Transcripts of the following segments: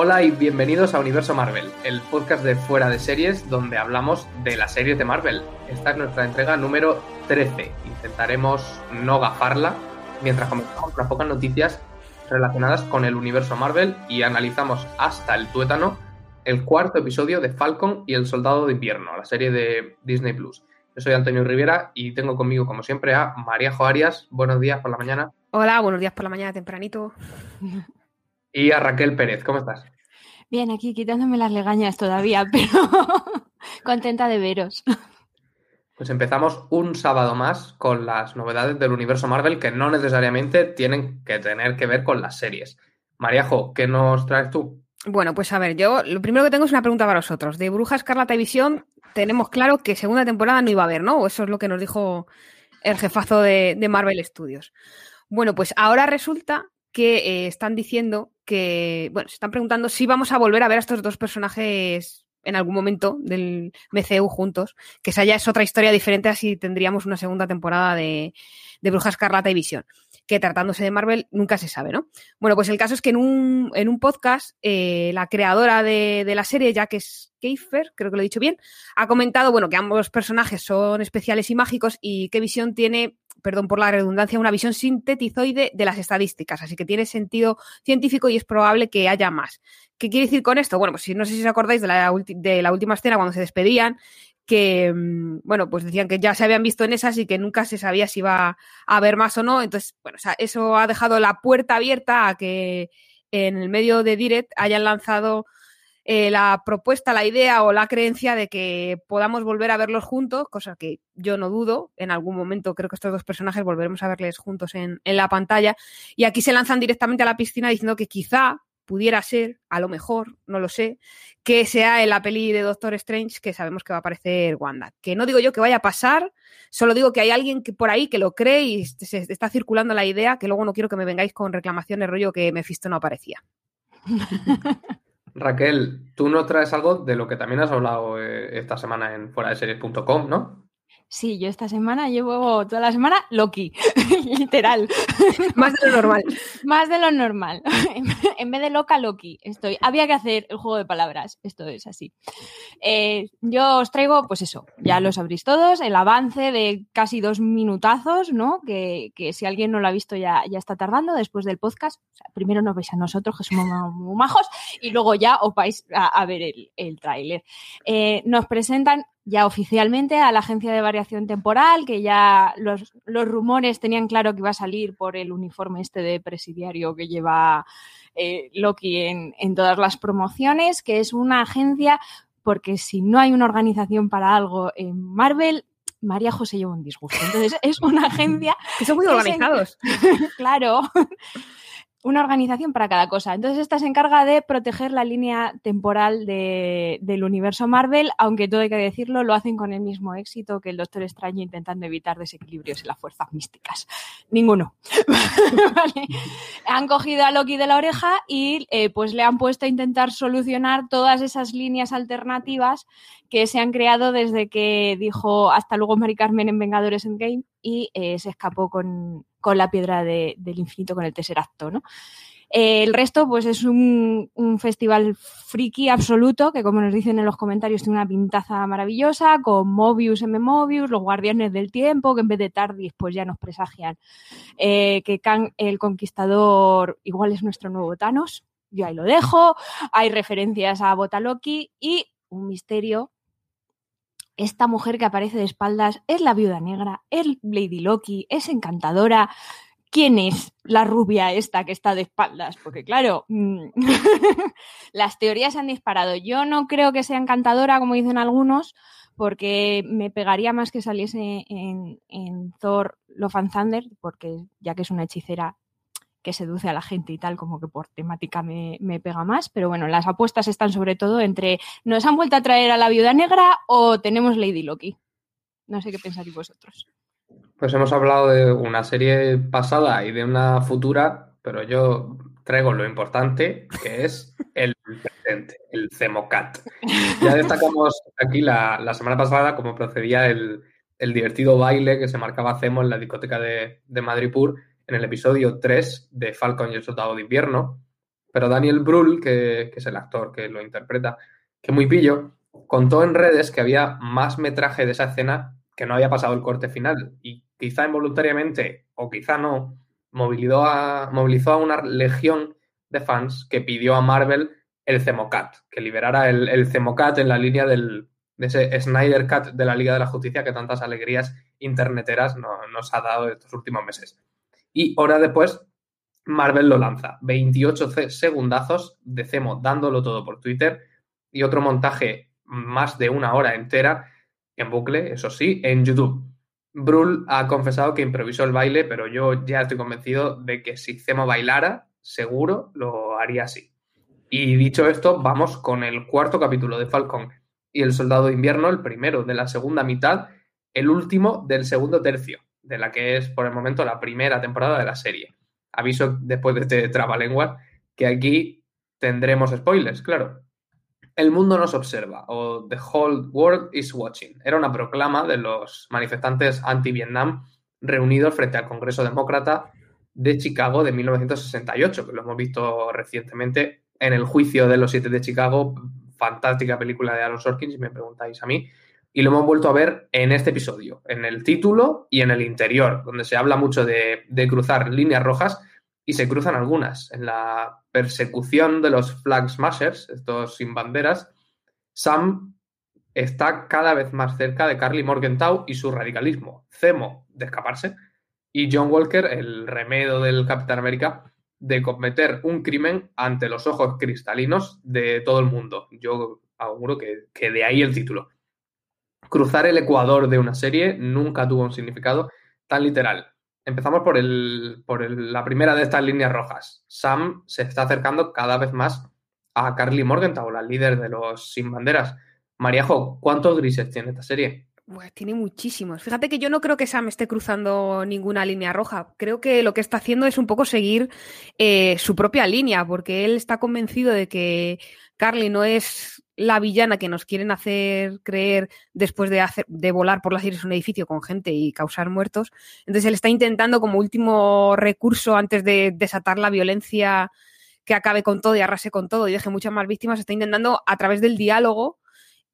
Hola y bienvenidos a Universo Marvel, el podcast de fuera de series donde hablamos de las series de Marvel. Esta es nuestra entrega número 13. Intentaremos no gafarla mientras comentamos unas pocas noticias relacionadas con el universo Marvel y analizamos hasta el tuétano el cuarto episodio de Falcon y el Soldado de Invierno, la serie de Disney Plus. Yo soy Antonio Rivera y tengo conmigo, como siempre, a María Arias. Buenos días por la mañana. Hola, buenos días por la mañana, tempranito. Y a Raquel Pérez, ¿cómo estás? Bien, aquí quitándome las legañas todavía, pero contenta de veros. Pues empezamos un sábado más con las novedades del universo Marvel que no necesariamente tienen que tener que ver con las series. Mariajo, ¿qué nos traes tú? Bueno, pues a ver, yo lo primero que tengo es una pregunta para vosotros. De Bruja Escarlata y Visión tenemos claro que segunda temporada no iba a haber, ¿no? Eso es lo que nos dijo el jefazo de, Marvel Studios. Bueno, pues ahora resulta que eh, están diciendo que, bueno, se están preguntando si vamos a volver a ver a estos dos personajes en algún momento del MCU juntos, que esa ya es otra historia diferente así tendríamos una segunda temporada de, de Bruja Escarlata y Visión, que tratándose de Marvel nunca se sabe, ¿no? Bueno, pues el caso es que en un, en un podcast, eh, la creadora de, de, la serie, Jack Schaefer, creo que lo he dicho bien, ha comentado, bueno, que ambos personajes son especiales y mágicos y que Visión tiene perdón por la redundancia, una visión sintetizoide de las estadísticas, así que tiene sentido científico y es probable que haya más. ¿Qué quiere decir con esto? Bueno, pues no sé si os acordáis de la, de la última escena cuando se despedían, que, mm, bueno, pues decían que ya se habían visto en esas y que nunca se sabía si iba a haber más o no. Entonces, bueno, o sea, eso ha dejado la puerta abierta a que en el medio de Direct hayan lanzado eh, la propuesta, la idea o la creencia de que podamos volver a verlos juntos, cosa que yo no dudo. En algún momento creo que estos dos personajes volveremos a verles juntos en, en la pantalla. Y aquí se lanzan directamente a la piscina diciendo que quizá pudiera ser, a lo mejor, no lo sé, que sea en la peli de Doctor Strange que sabemos que va a aparecer Wanda. Que no digo yo que vaya a pasar, solo digo que hay alguien que por ahí que lo cree y se está circulando la idea, que luego no quiero que me vengáis con reclamaciones rollo que Mephisto no aparecía. Raquel, tú nos traes algo de lo que también has hablado eh, esta semana en fuera de series.com, ¿no? Sí, yo esta semana llevo toda la semana Loki, literal. Más de lo normal. Más de lo normal. en vez de loca, Loki. Estoy. Había que hacer el juego de palabras. Esto es así. Eh, yo os traigo, pues eso, ya lo sabréis todos, el avance de casi dos minutazos, ¿no? Que, que si alguien no lo ha visto ya, ya está tardando después del podcast. O sea, primero nos veis a nosotros, que somos muy majos, y luego ya os vais a, a ver el, el tráiler. Eh, nos presentan ya oficialmente a la agencia de variación temporal, que ya los, los, rumores tenían claro que iba a salir por el uniforme este de presidiario que lleva eh, Loki en, en, todas las promociones, que es una agencia, porque si no hay una organización para algo en Marvel, María José lleva un disgusto. Entonces, es una agencia. que son muy organizados. En... claro una organización para cada cosa. Entonces, esta se encarga de proteger la línea temporal de, del universo Marvel, aunque todo hay que decirlo, lo hacen con el mismo éxito que el Doctor Extraño intentando evitar desequilibrios en las fuerzas místicas. Ninguno. vale. Han cogido a Loki de la oreja y eh, pues le han puesto a intentar solucionar todas esas líneas alternativas que se han creado desde que dijo hasta luego Mari Carmen en Vengadores Endgame y eh, se escapó con, con la piedra de, del infinito, con el tercer acto, ¿no? Eh, el resto, pues es un, festival friki absoluto, que como nos dicen en los comentarios, tiene una pintaza maravillosa, con Mobius, M-Mobius, los Guardianes del Tiempo, que en vez de Tardis, pues ya nos presagian eh, que Kang el Conquistador igual es nuestro nuevo Thanos. Yo ahí lo dejo. Hay referencias a Botaloki y un misterio esta mujer que aparece de espaldas es la viuda negra, es Lady Loki, es encantadora. ¿Quién es la rubia esta que está de espaldas? Porque claro, mm, las teorías han disparado. Yo no creo que sea encantadora, como dicen algunos, porque me pegaría más que saliese en, en Thor Love and Thunder, porque ya que es una hechicera que seduce a la gente y tal, como que por temática me, me, pega más. Pero bueno, las apuestas están sobre todo entre ¿nos han vuelto a traer a la viuda negra o tenemos Lady Loki? No sé qué pensáis vosotros. Pues hemos hablado de una serie pasada y de una futura, pero yo traigo lo importante, que es el presente, el Cemocat. Ya destacamos aquí la, la semana pasada cómo procedía el, el, divertido baile que se marcaba Cemo en la discoteca de, de Madripur en el episodio 3 de Falcon y el Soldado de Invierno, pero Daniel Brühl, que, es el actor que lo interpreta, que muy pillo, contó en redes que había más metraje de esa escena que no había pasado el corte final y quizá involuntariamente o quizá no, movilizó a, movilizó a una legión de fans que pidió a Marvel el Cemocat, que liberara el, el Cemocat en la línea del, de ese Snyder Cut de la Liga de la Justicia que tantas alegrías interneteras no, nos ha dado estos últimos meses. Y hora después, Marvel lo lanza. 28 segundazos de Cemo dándolo todo por Twitter y otro montaje más de una hora entera en bucle, eso sí, en YouTube. Brul ha confesado que improvisó el baile, pero yo ya estoy convencido de que si Cemo bailara, seguro lo haría así. Y dicho esto, vamos con el cuarto capítulo de Falcon y el Soldado de Invierno, el primero de la segunda mitad, el último del segundo tercio de la que es por el momento la primera temporada de la serie. Aviso después de este trabalengua que aquí tendremos spoilers, claro. El mundo nos observa, o The Whole World is Watching. Era una proclama de los manifestantes anti-Vietnam reunidos frente al Congreso Demócrata de Chicago de 1968, que lo hemos visto recientemente en el juicio de los siete de Chicago, fantástica película de Aaron Sorkin, si me preguntáis a mí, y lo hemos vuelto a ver en este episodio, en el título y en el interior, donde se habla mucho de, cruzar líneas rojas y se cruzan algunas. En la persecución de los Flag Smashers, estos sin banderas, Sam está cada vez más cerca de Carly Morgenthau y su radicalismo. Cemo de escaparse y John Walker, el remedo del Capitán América, de cometer un crimen ante los ojos cristalinos de todo el mundo. Yo auguro que de ahí el título cruzar el ecuador de una serie nunca tuvo un significado tan literal. Empezamos por, el, por la primera de estas líneas rojas. Sam se está acercando cada vez más a Carly Morgenthau, la líder de los Sin Banderas. Mariajo, ¿cuántos grises tiene esta serie? Pues tiene muchísimos. Fíjate que yo no creo que Sam esté cruzando ninguna línea roja. Creo que lo que está haciendo es un poco seguir eh, su propia línea, porque él está convencido de que Carly no es la villana que nos quieren hacer creer después de, hacer, de volar por las aires un edificio con gente y causar muertos. Entonces él está intentando como último recurso antes de desatar la violencia que acabe con todo y arrase con todo y deje muchas más víctimas, está intentando a través del diálogo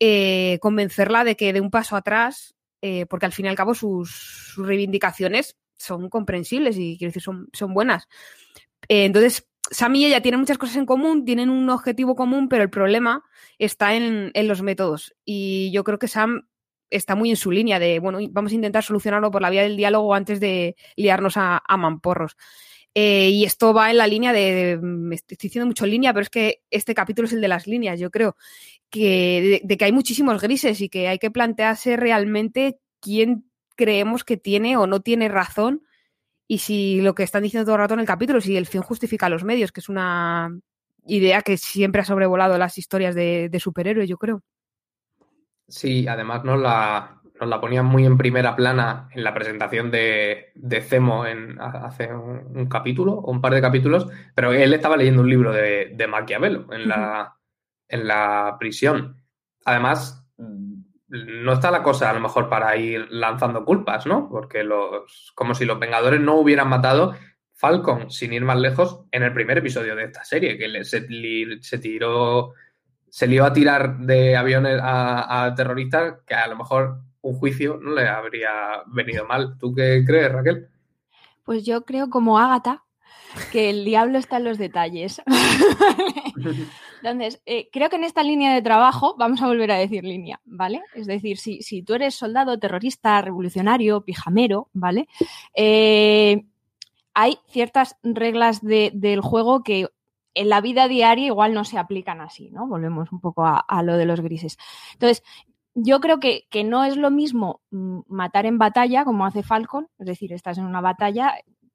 eh, convencerla de que dé un paso atrás, eh, porque al fin y al cabo sus, sus reivindicaciones son comprensibles y quiero decir son, son buenas. Eh, entonces Sam y ella tienen muchas cosas en común, tienen un objetivo común, pero el problema está en, en, los métodos. Y yo creo que Sam está muy en su línea de, bueno, vamos a intentar solucionarlo por la vía del diálogo antes de liarnos a, a mamporros. Eh, y esto va en la línea de, de, me estoy diciendo mucho línea, pero es que este capítulo es el de las líneas, yo creo, que de, de que hay muchísimos grises y que hay que plantearse realmente quién creemos que tiene o no tiene razón y si lo que están diciendo todo el rato en el capítulo, si el fin justifica los medios, que es una idea que siempre ha sobrevolado las historias de, de superhéroes, yo creo. Sí, además nos la, nos la ponían muy en primera plana en la presentación de, de Cemo en, hace un, un, capítulo o un par de capítulos, pero él estaba leyendo un libro de, de Maquiavelo en la, en la prisión. Además, no está la cosa a lo mejor para ir lanzando culpas, ¿no? Porque los, como si los Vengadores no hubieran matado Falcon, sin ir más lejos, en el primer episodio de esta serie, que se, se tiró, se lió a tirar de aviones a, a, terroristas, que a lo mejor un juicio no le habría venido mal. ¿Tú qué crees, Raquel? Pues yo creo como Ágata, que el diablo está en los detalles. Entonces, eh, creo que en esta línea de trabajo, vamos a volver a decir línea, ¿vale? Es decir, si, si tú eres soldado, terrorista, revolucionario, pijamero, ¿vale? Eh, hay ciertas reglas de, del juego que en la vida diaria igual no se aplican así, ¿no? Volvemos un poco a, a lo de los grises. Entonces, yo creo que, que, no es lo mismo mm, matar en batalla como hace Falcon, es decir, estás en una batalla,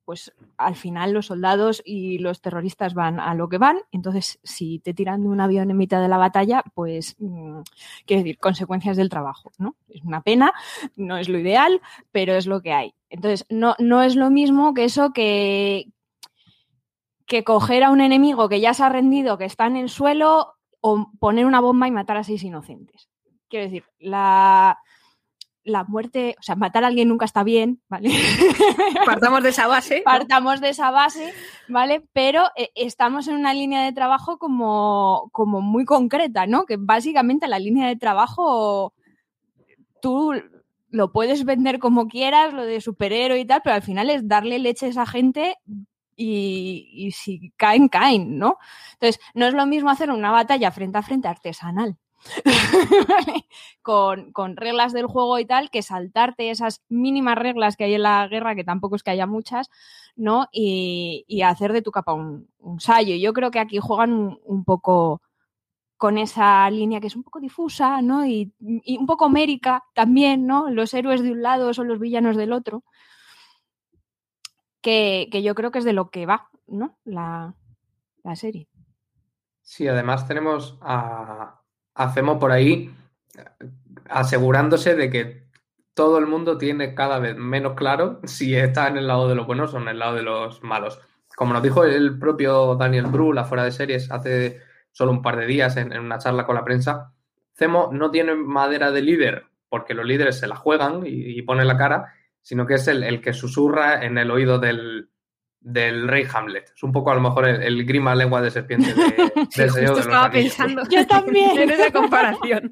pues al final los soldados y los terroristas van a lo que van. Entonces, si te tiran de un avión en mitad de la batalla, pues, mmm, quiero decir, consecuencias del trabajo, ¿no? Es una pena, no es lo ideal, pero es lo que hay. Entonces, no, no es lo mismo que eso que, que coger a un enemigo que ya se ha rendido, que está en el suelo, o poner una bomba y matar a seis inocentes. Quiero decir, la, la muerte, o sea, matar a alguien nunca está bien, ¿vale? Partamos de esa base. Partamos de esa base, ¿vale? Pero eh, estamos en una línea de trabajo como, como muy concreta, ¿no? Que básicamente la línea de trabajo tú lo puedes vender como quieras, lo de superhéroe y tal, pero al final es darle leche a esa gente y, y si caen, caen, ¿no? Entonces, no es lo mismo hacer una batalla frente a frente artesanal con, con, reglas del juego y tal, que saltarte esas mínimas reglas que hay en la guerra, que tampoco es que haya muchas, ¿no? Y, y hacer de tu capa un, un sallo. Yo creo que aquí juegan un, poco con esa línea que es un poco difusa, ¿no? Y, y, un poco mérica también, ¿no? Los héroes de un lado son los villanos del otro. Que, que yo creo que es de lo que va, ¿no? La, la serie. Sí, además tenemos a, hacemos por ahí asegurándose de que todo el mundo tiene cada vez menos claro si está en el lado de los buenos o en el lado de los malos. Como nos dijo el propio Daniel Bru, la fuera de series, hace solo un par de días en, una charla con la prensa, Cemo no tiene madera de líder porque los líderes se la juegan y, y ponen la cara, sino que es el, que susurra en el oído del, del rey Hamlet. Es un poco a lo mejor el, el grima lengua de serpiente de, sí, del señor de estaba los pensando Yo también. en esa comparación.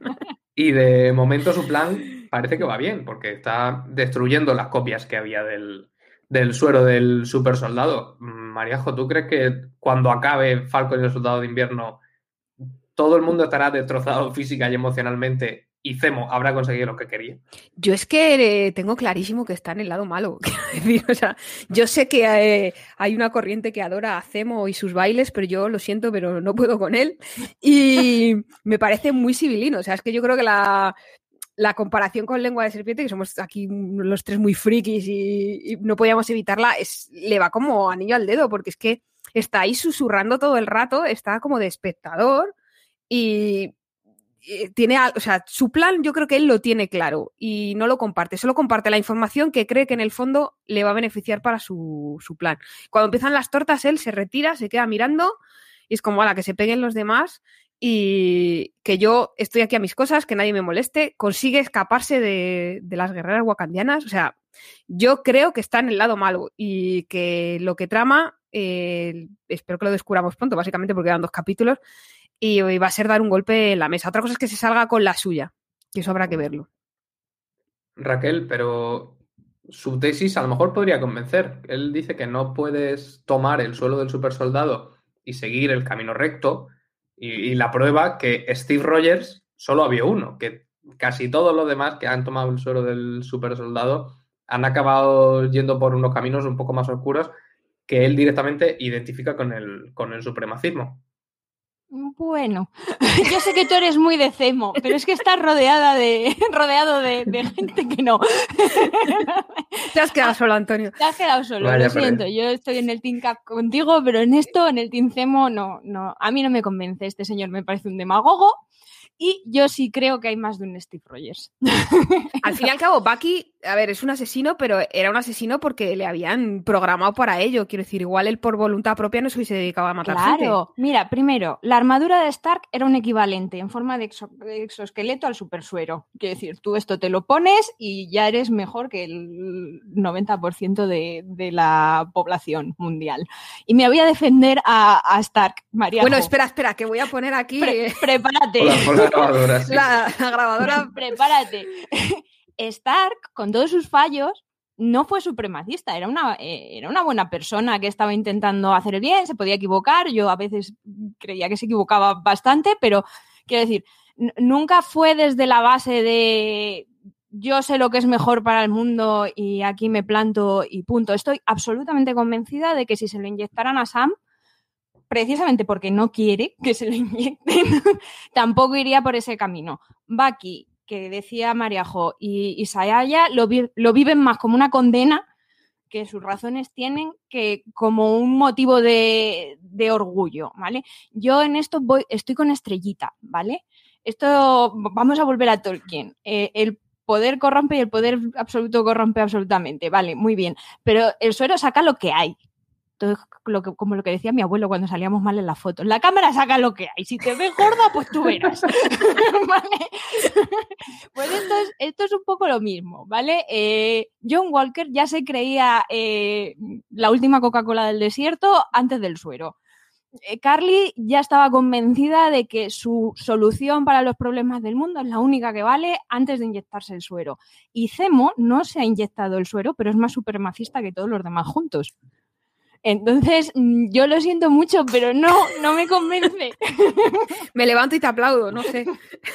Y de momento su plan parece que va bien, porque está destruyendo las copias que había del, del suero del super soldado. Mariajo, ¿tú crees que cuando acabe Falcon y el soldado de invierno todo el mundo estará destrozado física y emocionalmente y Cemo habrá conseguido lo que quería? Yo es que eh, tengo clarísimo que está en el lado malo. o sea, yo sé que eh, hay una corriente que adora a Cemo y sus bailes, pero yo lo siento, pero no puedo con él. Y me parece muy civilino. O sea, es que yo creo que la, comparación con lengua de serpiente, que somos aquí los tres muy frikis y, y, no podíamos evitarla, es, le va como anillo al dedo, porque es que está ahí susurrando todo el rato, está como de espectador y tiene, o sea, su plan yo creo que él lo tiene claro y no lo comparte, solo comparte la información que cree que en el fondo le va a beneficiar para su, su plan. Cuando empiezan las tortas, él se retira, se queda mirando y es como a la que se peguen los demás y que yo estoy aquí a mis cosas, que nadie me moleste, consigue escaparse de, de las guerreras wakandianas, o sea, yo creo que está en el lado malo y que lo que trama, eh, espero que lo descubramos pronto, básicamente porque quedan dos capítulos, y va a ser dar un golpe en la mesa. Otra cosa es que se salga con la suya, que eso habrá que verlo. Raquel, pero su tesis a lo mejor podría convencer. Él dice que no puedes tomar el suelo del supersoldado y seguir el camino recto. Y, y, la prueba que Steve Rogers solo había uno, que casi todos los demás que han tomado el suelo del supersoldado han acabado yendo por unos caminos un poco más oscuros que él directamente identifica con el, con el supremacismo. Bueno, yo sé que tú eres muy de Cemo, pero es que estás rodeada de, rodeado de, de gente que no. Te has quedado solo, Antonio. Te has quedado solo, lo siento. Yo estoy en el Team Cap contigo, pero en esto, en el Team Cemo, no, no. A mí no me convence. Este señor me parece un demagogo y yo sí creo que hay más de un Steve Rogers. Al fin y al cabo, Bucky a ver, es un asesino, pero era un asesino porque le habían programado para ello. Quiero decir, igual él por voluntad propia no se hubiese dedicado a matar gente. Claro, mira, primero, la armadura de Stark era un equivalente en forma de, exo- de exoesqueleto al supersuero. Quiero decir, tú esto te lo pones y ya eres mejor que el 90% de, de la población mundial. Y me voy a defender a, a Stark, María. Bueno, espera, espera, que voy a poner aquí eh, prepárate. Hola, hola, grabadora, sí. la, la grabadora. Prepárate. Stark, con todos sus fallos, no fue supremacista, era una, eh, era una buena persona que estaba intentando hacer el bien, se podía equivocar, yo a veces creía que se equivocaba bastante, pero quiero decir, nunca fue desde la base de yo sé lo que es mejor para el mundo y aquí me planto y punto. Estoy absolutamente convencida de que si se lo inyectaran a Sam, precisamente porque no quiere que se lo inyecten, tampoco iría por ese camino. Bucky, que decía Mariajo, y, Sayaya lo, lo viven más como una condena que sus razones tienen que como un motivo de, de orgullo, ¿vale? Yo en esto voy, estoy con estrellita, ¿vale? Esto, vamos a volver a Tolkien. Eh, el poder corrompe y el poder absoluto corrompe absolutamente, vale, muy bien. Pero el suero saca lo que hay. Entonces, lo que, como lo que decía mi abuelo cuando salíamos mal en las fotos. La cámara saca lo que hay. Si te ves gorda, pues tú verás. ¿Vale? Pues esto es, esto es un poco lo mismo, ¿vale? Eh, John Walker ya se creía eh, la última Coca-Cola del desierto antes del suero. Eh, Carly ya estaba convencida de que su solución para los problemas del mundo es la única que vale antes de inyectarse el suero. Y Zemo no se ha inyectado el suero, pero es más supremacista que todos los demás juntos. Entonces, mm, yo lo siento mucho, pero no, no me convence. Me levanto y te aplaudo, no sé.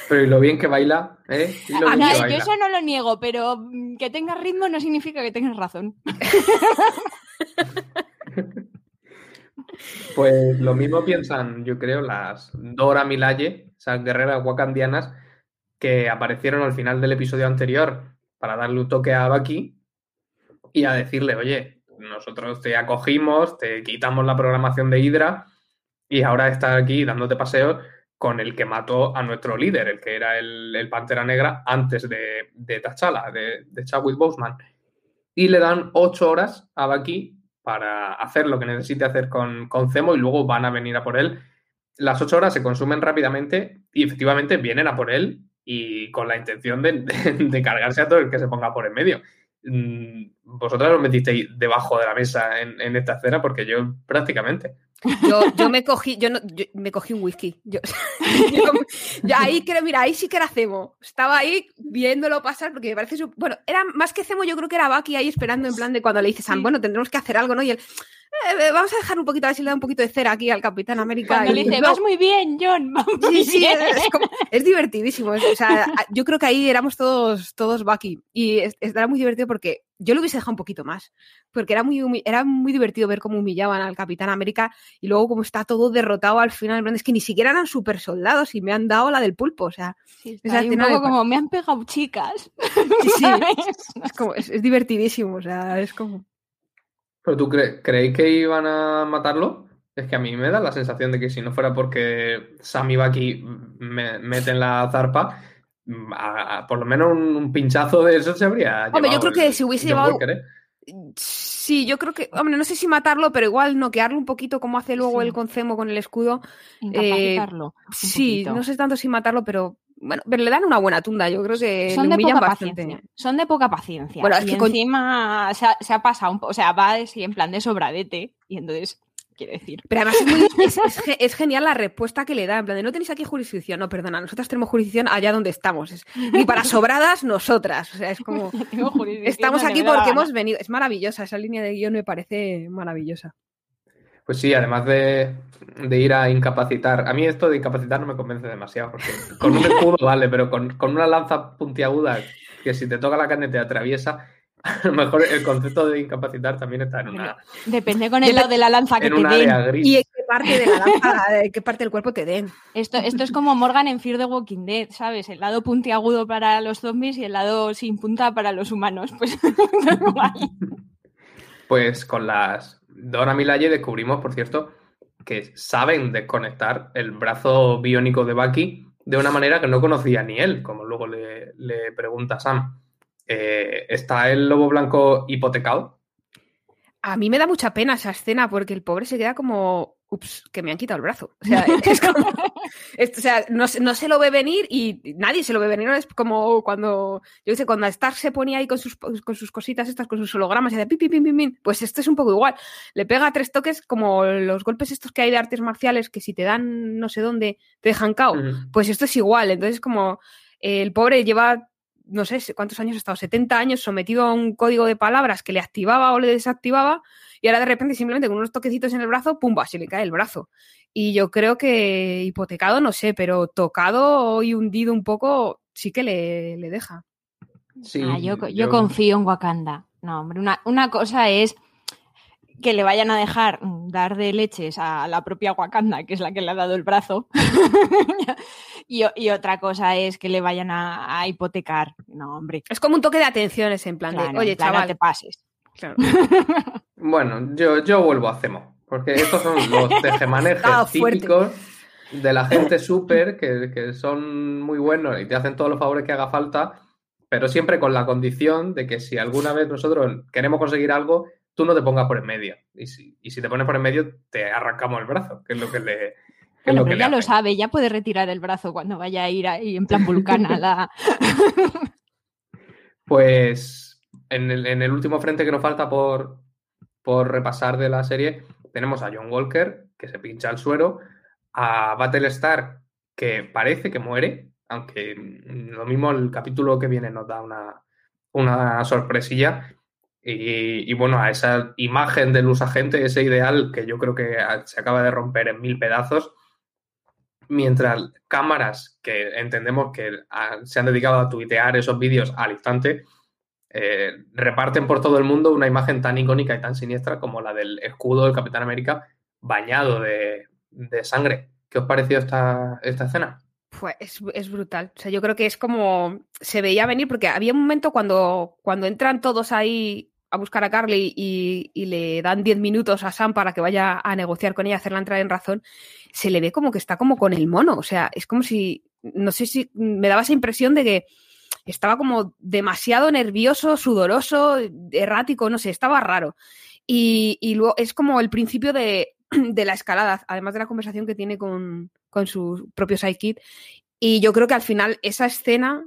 Pero y lo bien que baila, ¿eh? Y lo Ah, bien no, que yo baila. eso no lo niego, pero mm, que tengas ritmo no significa que tengas razón. Pues lo mismo piensan, yo creo, las Dora Milaje, esas guerreras wakandianas que aparecieron al final del episodio anterior para darle un toque a Bucky y a decirle, oye, nosotros te acogimos, te quitamos la programación de Hydra y ahora estás aquí dándote paseos con el que mató a nuestro líder, el que era el, el Pantera Negra antes de, de T'Challa, de, de Chadwick Boseman. Y le dan ocho horas a Bucky para hacer lo que necesite hacer con, con Zemo y luego van a venir a por él. Las ocho horas se consumen rápidamente y efectivamente vienen a por él y con la intención de, de- de cargarse a todo el que se ponga por en medio. Mm, Vosotros os metisteis debajo de la mesa en, en esta escena porque yo prácticamente. Yo, yo me cogí, yo, no, yo me cogí un whisky. Yo, yo- ahí creo, mira, ahí sí que era Cemo. Estaba ahí viéndolo pasar porque me parece su- bueno, era más que Cemo, yo creo que era Bucky ahí esperando en plan de cuando le dice Sam, bueno, tendremos que hacer algo, ¿no? Y él, "Eh, vamos a dejar un poquito, a ver si le da un poquito de cera aquí al Capitán América. Cuando y- le dice, vas muy bien, John, vas muy Sí, sí, bien". es, como- es divertidísimo. es- o sea, yo creo que ahí éramos todos, todos Bucky. Y es- era muy divertido porque yo lo hubiese dejado un poquito más. Porque era muy, era muy divertido ver cómo humillaban al Capitán América y luego cómo está todo derrotado al final. Es que ni siquiera eran super soldados y me han dado la del pulpo. O sea, Sí, Esa está ahí un escena poco de- como, me han pegado chicas. sí, sí, es, como, es, es divertidísimo. O sea, es como. ¿Pero tú cre- creéis que iban a matarlo? Es que a mí me da la sensación de que si no fuera porque Sam y Bucky me meten la zarpa, a- a- por lo menos un, un pinchazo de eso se habría Hombre, yo creo que el si hubiese llevado- Walker, ¿eh? Sí, yo creo que. Hombre, no sé si matarlo, pero igual noquearlo un poquito como hace luego Sí. el concemo con el escudo. Incapacitarlo. un Sí, poquito. no sé tanto si matarlo, pero bueno, pero le dan una buena tunda. Yo creo que son le de poca bastante. paciencia. Son de poca paciencia. Bueno, es y que con- encima se, ha, se ha pasado un poco. O sea, va así en plan de sobradete. Y entonces, quiero decir. Pero además es, muy- es- es ge- es genial la respuesta que le da. En plan de no tenéis aquí jurisdicción. No, perdona, nosotros tenemos jurisdicción allá donde estamos. Es- y para sobradas, nosotras. O sea, es como. tengo jurisdicción Estamos aquí porque hemos venido. Es maravillosa. Esa línea de guion me parece maravillosa. Pues sí, además de, de ir a incapacitar. A mí esto de incapacitar no me convence demasiado, porque con un escudo vale, pero con, con una lanza puntiaguda que si te toca la carne te atraviesa, a lo mejor el concepto de incapacitar también está en una, Depende con el lado de la lanza que en te un den. área gris. Y en qué parte de la lanza, de qué parte del cuerpo te den. Esto, esto es como Morgan en Fear the Walking Dead, ¿sabes? El lado puntiagudo para los zombies y el lado sin punta para los humanos. Pues. Pues con las Dora Milaje descubrimos, por cierto, que saben desconectar el brazo biónico de Bucky de una manera que no conocía ni él, como luego le, le pregunta Sam. Eh, ¿está el lobo blanco hipotecado? A mí me da mucha pena esa escena porque el pobre se queda como, ups, que me han quitado el brazo. O sea, es como, es- o sea no, se- no se lo ve venir y nadie se lo ve venir. ¿no? Es como cuando, yo sé, cuando Stark se ponía ahí con sus, con sus cositas estas, con sus hologramas y hacía pim, pim, pim, pim, pim. Pues esto es un poco igual. Le pega tres toques como los golpes estos que hay de artes marciales que si te dan no sé dónde te dejan cao. Pues esto es igual. Entonces, como eh, el pobre lleva, no sé cuántos años ha estado, 70 años sometido a un código de palabras que le activaba o le desactivaba, y ahora de repente simplemente con unos toquecitos en el brazo, ¡pumba! se le cae el brazo. Y yo creo que hipotecado, no sé, pero tocado y hundido un poco, sí que le, le deja. Sí, Ah, yo, yo confío en Wakanda. No, hombre, una, una cosa es que le vayan a dejar dar de leches a la propia Wakanda, que es la que le ha dado el brazo. y, otra cosa es que le vayan a, a hipotecar. No, hombre. Es como un toque de atención, es en plan claro, de, oye, plan, no chaval. te pases. Claro. Bueno, yo, yo vuelvo a Cemo, porque estos son los tejemanejes típicos de la gente súper que, que son muy buenos y te hacen todos los favores que haga falta, pero siempre con la condición de que si alguna vez nosotros queremos conseguir algo, tú no te pongas por en medio. Y si, y si te pones por en medio, te arrancamos el brazo, que es lo que le. Bueno, lo que pero ya lo sabe, ya puede retirar el brazo cuando vaya a ir ahí en plan vulcana. La... Pues en el, en el último frente que nos falta por, por repasar de la serie, tenemos a John Walker, que se pincha el suero, a Battlestar, que parece que muere, aunque mm, lo mismo el capítulo que viene nos da una, una sorpresilla. Y, bueno, a esa imagen del usagente, ese ideal que yo creo que se acaba de romper en mil pedazos, mientras cámaras que entendemos que se han dedicado a tuitear esos vídeos al instante, eh, reparten por todo el mundo una imagen tan icónica y tan siniestra como la del escudo del Capitán América bañado de, de sangre. ¿Qué os pareció esta, esta escena? Pues es, es brutal. O sea, yo creo que es como se veía venir, porque había un momento cuando, cuando entran todos ahí a buscar a Carly y, le dan 10 minutos a Sam para que vaya a negociar con ella, hacerla entrar en razón, se le ve como que está como con el mono. O sea, es como si, no sé si me daba esa impresión de que estaba como demasiado nervioso, sudoroso, errático, no sé, estaba raro. Y, luego es como el principio de, la escalada, además de la conversación que tiene con, con su propio sidekick. Y yo creo que al final esa escena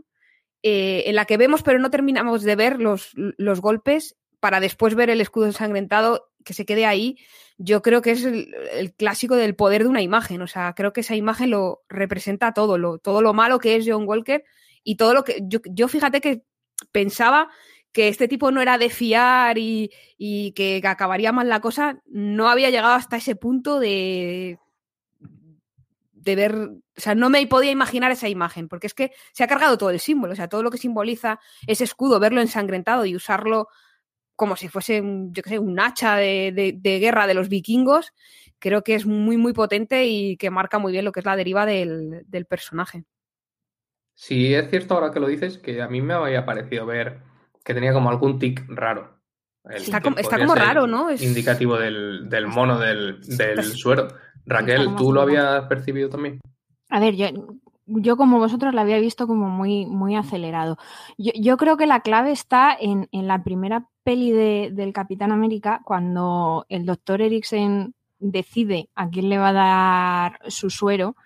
eh, en la que vemos pero no terminamos de ver los golpes para después ver el escudo ensangrentado que se quede ahí, yo creo que es el, clásico del poder de una imagen. O sea, creo que esa imagen lo representa todo, lo, todo lo malo que es John Walker y todo lo que. Yo, yo fíjate que pensaba que este tipo no era de fiar y, y que acabaría mal la cosa, no había llegado hasta ese punto de, de ver, o sea, no me podía imaginar esa imagen, porque es que se ha cargado todo el símbolo, o sea, todo lo que simboliza ese escudo, verlo ensangrentado y usarlo como si fuese, un, yo qué sé, un hacha de, de, de, guerra de los vikingos, creo que es muy, muy potente y que marca muy bien lo que es la deriva del, del personaje. Sí, es cierto ahora que lo dices, que a mí me había parecido ver que tenía como algún tic raro. El, está, como, está como raro, ¿no? Es... Indicativo del, del mono del, del suero. Raquel, ¿tú lo habías percibido también? A ver, yo, yo como vosotros la había visto como muy, muy acelerado. Yo, yo creo que la clave está en, en la primera peli de, del Capitán América, cuando el doctor Eriksen decide a quién le va a dar su suero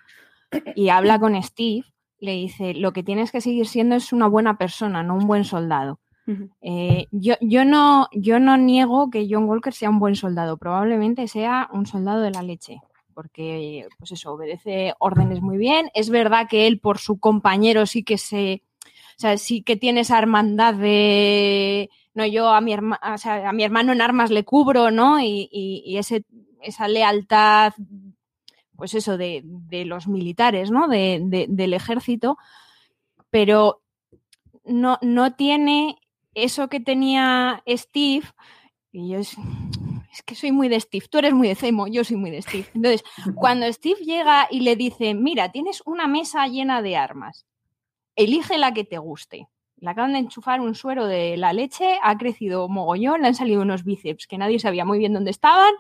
y habla con Steve, le dice, lo que tienes que seguir siendo es una buena persona, no un buen soldado. Uh -huh. eh, yo, yo, no, yo no niego que John Walker sea un buen soldado, probablemente sea un soldado de la leche porque pues eso, obedece órdenes muy bien. Es verdad que él por su compañero sí que se, o sea, sí que tiene esa hermandad de, no, yo a mi, herma, o sea, a mi hermano en armas le cubro, ¿no? Y, y, esa lealtad, pues eso, de, de los militares, ¿no? De, del ejército, pero no, no tiene eso que tenía Steve, y yo es, es que soy muy de Steve, tú eres muy de Zemo, yo soy muy de Steve. Entonces, cuando Steve llega y le dice, mira, tienes una mesa llena de armas, elige la que te guste. Le acaban de enchufar un suero de la leche, ha crecido mogollón, le han salido unos bíceps que nadie sabía muy bien dónde estaban,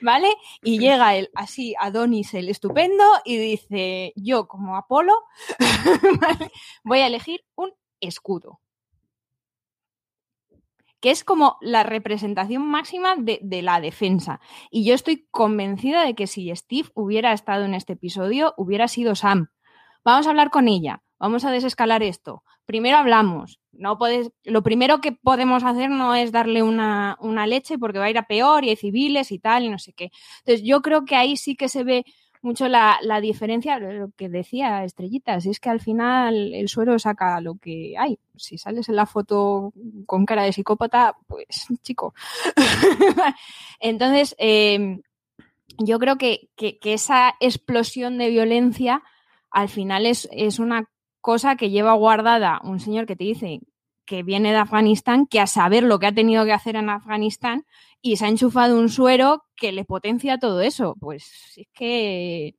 ¿vale? Y llega él así, Adonis el estupendo, y dice, yo como Apolo, ¿vale? voy a elegir un escudo. Que es como la representación máxima de, de, la defensa. Y yo estoy convencida de que si Steve hubiera estado en este episodio, hubiera sido Sam. Vamos a hablar con ella, vamos a desescalar esto. Primero hablamos. No puedes, lo primero que podemos hacer no es darle una, una leche porque va a ir a peor y hay civiles y tal y no sé qué. Entonces yo creo que ahí sí que se ve mucho la, la, diferencia, lo que decía Estrellitas, es que al final el suero saca lo que hay. Si sales en la foto con cara de psicópata, pues chico. Entonces, eh, yo creo que, que, que, esa explosión de violencia al final es, es una cosa que lleva guardada un señor que te dice que viene de Afganistán, que a saber lo que ha tenido que hacer en Afganistán y se ha enchufado un suero que le potencia todo eso. Pues es que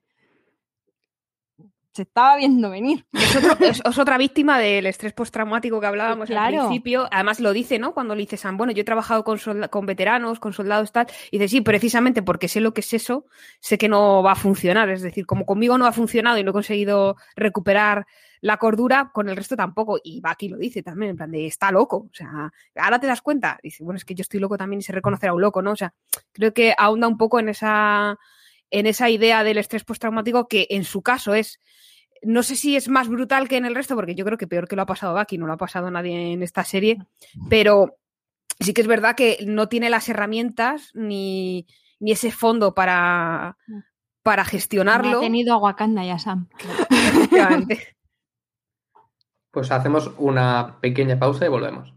se estaba viendo venir. Es, otro, es, es otra víctima del estrés postraumático que hablábamos claro. al principio. Además lo dice, ¿no? Cuando le dice Sam, bueno, yo he trabajado con, con veteranos, con soldados, tal. Y dice, sí, precisamente porque sé lo que es eso, sé que no va a funcionar. Es decir, como conmigo no ha funcionado y no he conseguido recuperar la cordura, con el resto tampoco. Y Baki lo dice también, en plan de, está loco. O sea, ahora te das cuenta. Dice, bueno, es que yo estoy loco también y se reconocerá a un loco, ¿no? O sea, creo que ahonda un poco en esa, en esa idea del estrés postraumático que en su caso es no sé si es más brutal que en el resto, porque yo creo que peor que lo ha pasado Baki, no lo ha pasado nadie en esta serie, pero sí que es verdad que no tiene las herramientas ni, ni ese fondo para, para gestionarlo. No ha tenido a Wakanda y a Sam. Pues hacemos una pequeña pausa y volvemos.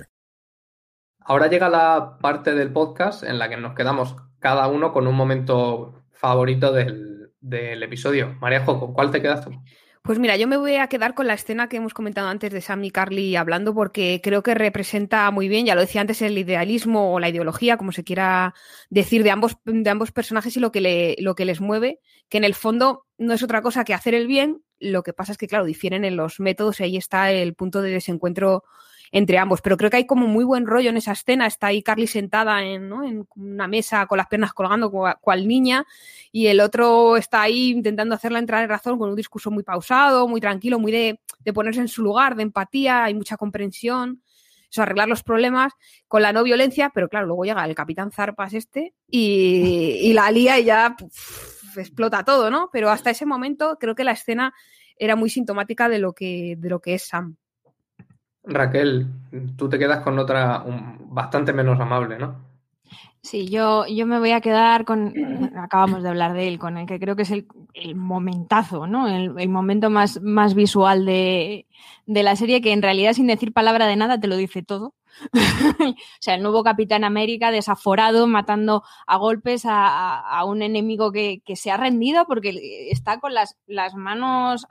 Ahora llega la parte del podcast en la que nos quedamos cada uno con un momento favorito del, del episodio. Maríajo, ¿con cuál te quedas tú? Pues mira, yo me voy a quedar con la escena que hemos comentado antes de Sam y Carly hablando porque creo que representa muy bien, ya lo decía antes, el idealismo o la ideología, como se quiera decir, de ambos, de ambos personajes y lo que, lo que les mueve, que en el fondo no es otra cosa que hacer el bien, lo que pasa es que, claro, difieren en los métodos y ahí está el punto de desencuentro entre ambos. Pero creo que hay como muy buen rollo en esa escena. Está ahí Carly sentada en, una mesa con las piernas colgando cual, niña y el otro está ahí intentando hacerla entrar en razón con un discurso muy pausado, muy tranquilo, muy de, de ponerse en su lugar, de empatía, hay mucha comprensión. O arreglar los problemas con la no violencia, pero claro, luego llega el capitán Zarpas este y, la lía y ya explota todo, ¿no? Pero hasta ese momento creo que la escena era muy sintomática de lo que, de lo que es Sam. Raquel, tú te quedas con otra bastante menos amable, ¿no? Sí, yo, yo me voy a quedar con, acabamos de hablar de él, con el que creo que es el, el momentazo, ¿no? El, el, momento más, más visual de, de la serie, que en realidad sin decir palabra de nada te lo dice todo. o sea, el nuevo Capitán América desaforado, matando a golpes a, a, a un enemigo que, que, se ha rendido porque está con las, las manos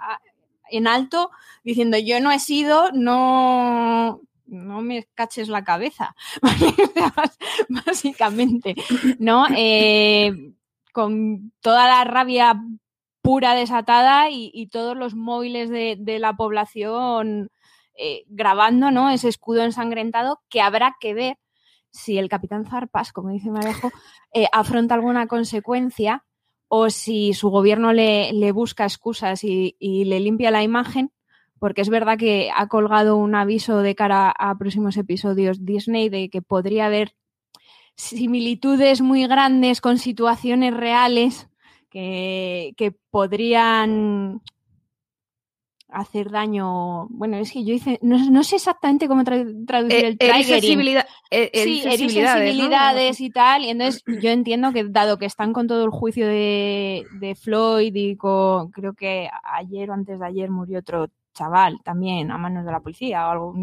en alto diciendo yo no he sido, no, no me caches la cabeza, básicamente, ¿no? Eh, con toda la rabia pura desatada y, todos los móviles de, de la población eh, grabando, ¿no? Ese escudo ensangrentado que habrá que ver si el capitán Zarpas, como dice Marejo, eh, afronta alguna consecuencia o si su gobierno le, busca excusas y, le limpia la imagen, porque es verdad que ha colgado un aviso de cara a próximos episodios Disney de que podría haber similitudes muy grandes con situaciones reales que podrían hacer daño. Bueno, es que yo hice. No, no sé exactamente cómo tra traducir el triggering. Sensibilidad, eh, sí, sensibilidades, sensibilidades ¿no? y tal. Y entonces yo entiendo que, dado que están con todo el juicio de, de Floyd y con. Creo que ayer o antes de ayer murió otro chaval también a manos de la policía o algo.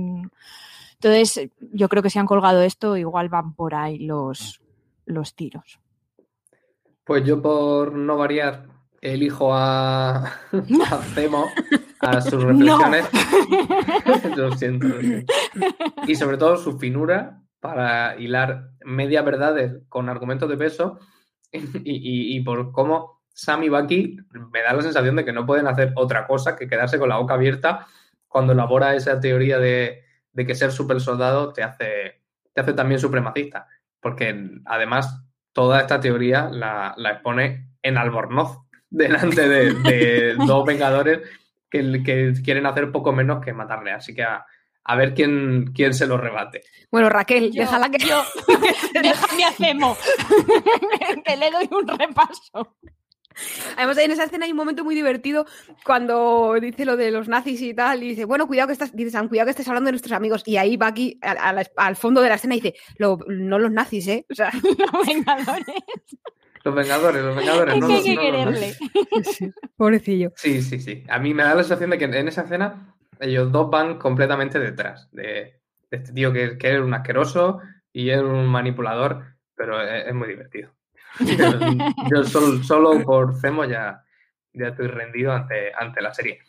Entonces, yo creo que si han colgado esto, igual van por ahí los, los tiros. Pues yo, por no variar, elijo a, a Cemo a sus reflexiones. No. lo siento. Lo siento. y sobre todo su finura para hilar media verdades con argumentos de peso y, y por cómo Sam y Bucky me da la sensación de que no pueden hacer otra cosa que quedarse con la boca abierta cuando elabora esa teoría de, de que ser super soldado te hace, te hace también supremacista. Porque además toda esta teoría la, la expone en Albornoz, delante de, de dos vengadores que, que, quieren hacer poco menos que matarle. Así que a, a ver quién, quién se lo rebate. Bueno, Raquel, Yo, déjala que yo. Déjame hacemos. que le doy un repaso. Además, en esa escena hay un momento muy divertido cuando dice lo de los nazis y tal, y dice, bueno, cuidado que estás, dice Sam, cuidado que estés hablando de nuestros amigos. Y ahí va aquí al, al, al fondo de la escena y dice, lo, no los nazis, ¿eh? O sea, Los Vengadores. Los Vengadores, los Vengadores. Es no que hay que quererle. sí, pobrecillo. Sí, sí, sí. A mí me da la sensación de que en esa escena ellos dos van completamente detrás de, de este tío que, que es un asqueroso y es un manipulador, pero es, es muy divertido. Yo, yo solo, solo por Cemo ya, ya estoy rendido ante, ante la serie.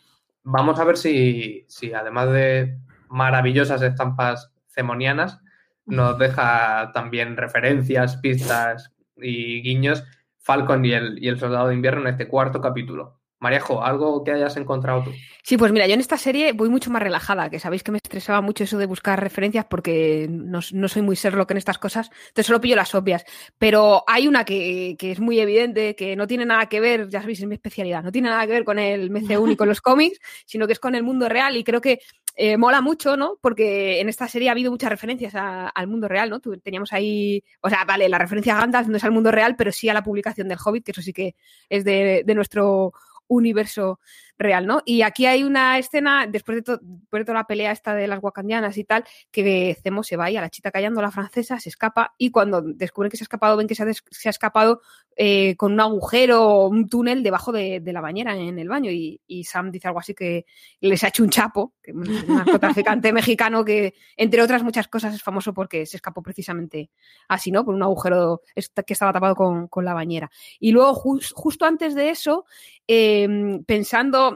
Vamos a ver si, si además de maravillosas estampas cemonianas, nos deja también referencias, pistas y guiños Falcon y el, y el Soldado de Invierno en este cuarto capítulo. Maríajo, ¿algo que hayas encontrado tú? Sí, pues mira, yo en esta serie voy mucho más relajada, que sabéis que me estresaba mucho eso de buscar referencias porque no, no soy muy Sherlock en estas cosas, entonces solo pillo las obvias. Pero hay una que, que, es muy evidente, que no tiene nada que ver, ya sabéis, es mi especialidad, no tiene nada que ver con el MCU ni con los cómics, sino que es con el mundo real y creo que eh, mola mucho, ¿no? Porque en esta serie ha habido muchas referencias al mundo real, ¿no? Teníamos ahí, o sea, vale, la referencia a Gandalf no es al mundo real, pero sí a la publicación del Hobbit, que eso sí que es de nuestro universo real, ¿no? Y aquí hay una escena, después de, to después de toda la pelea esta de las wakandianas y tal, que Zemo se va y a la chita callando, la francesa, se escapa y cuando descubren que se ha escapado, ven que se ha, escapado eh, con un agujero o un túnel debajo de, la bañera en el baño y, Sam dice algo así que les ha hecho un chapo, un narcotraficante mexicano que, entre otras muchas cosas, es famoso porque se escapó precisamente así, ¿no? Por un agujero que estaba tapado con, la bañera. Y luego, just, justo antes de eso, eh, pensando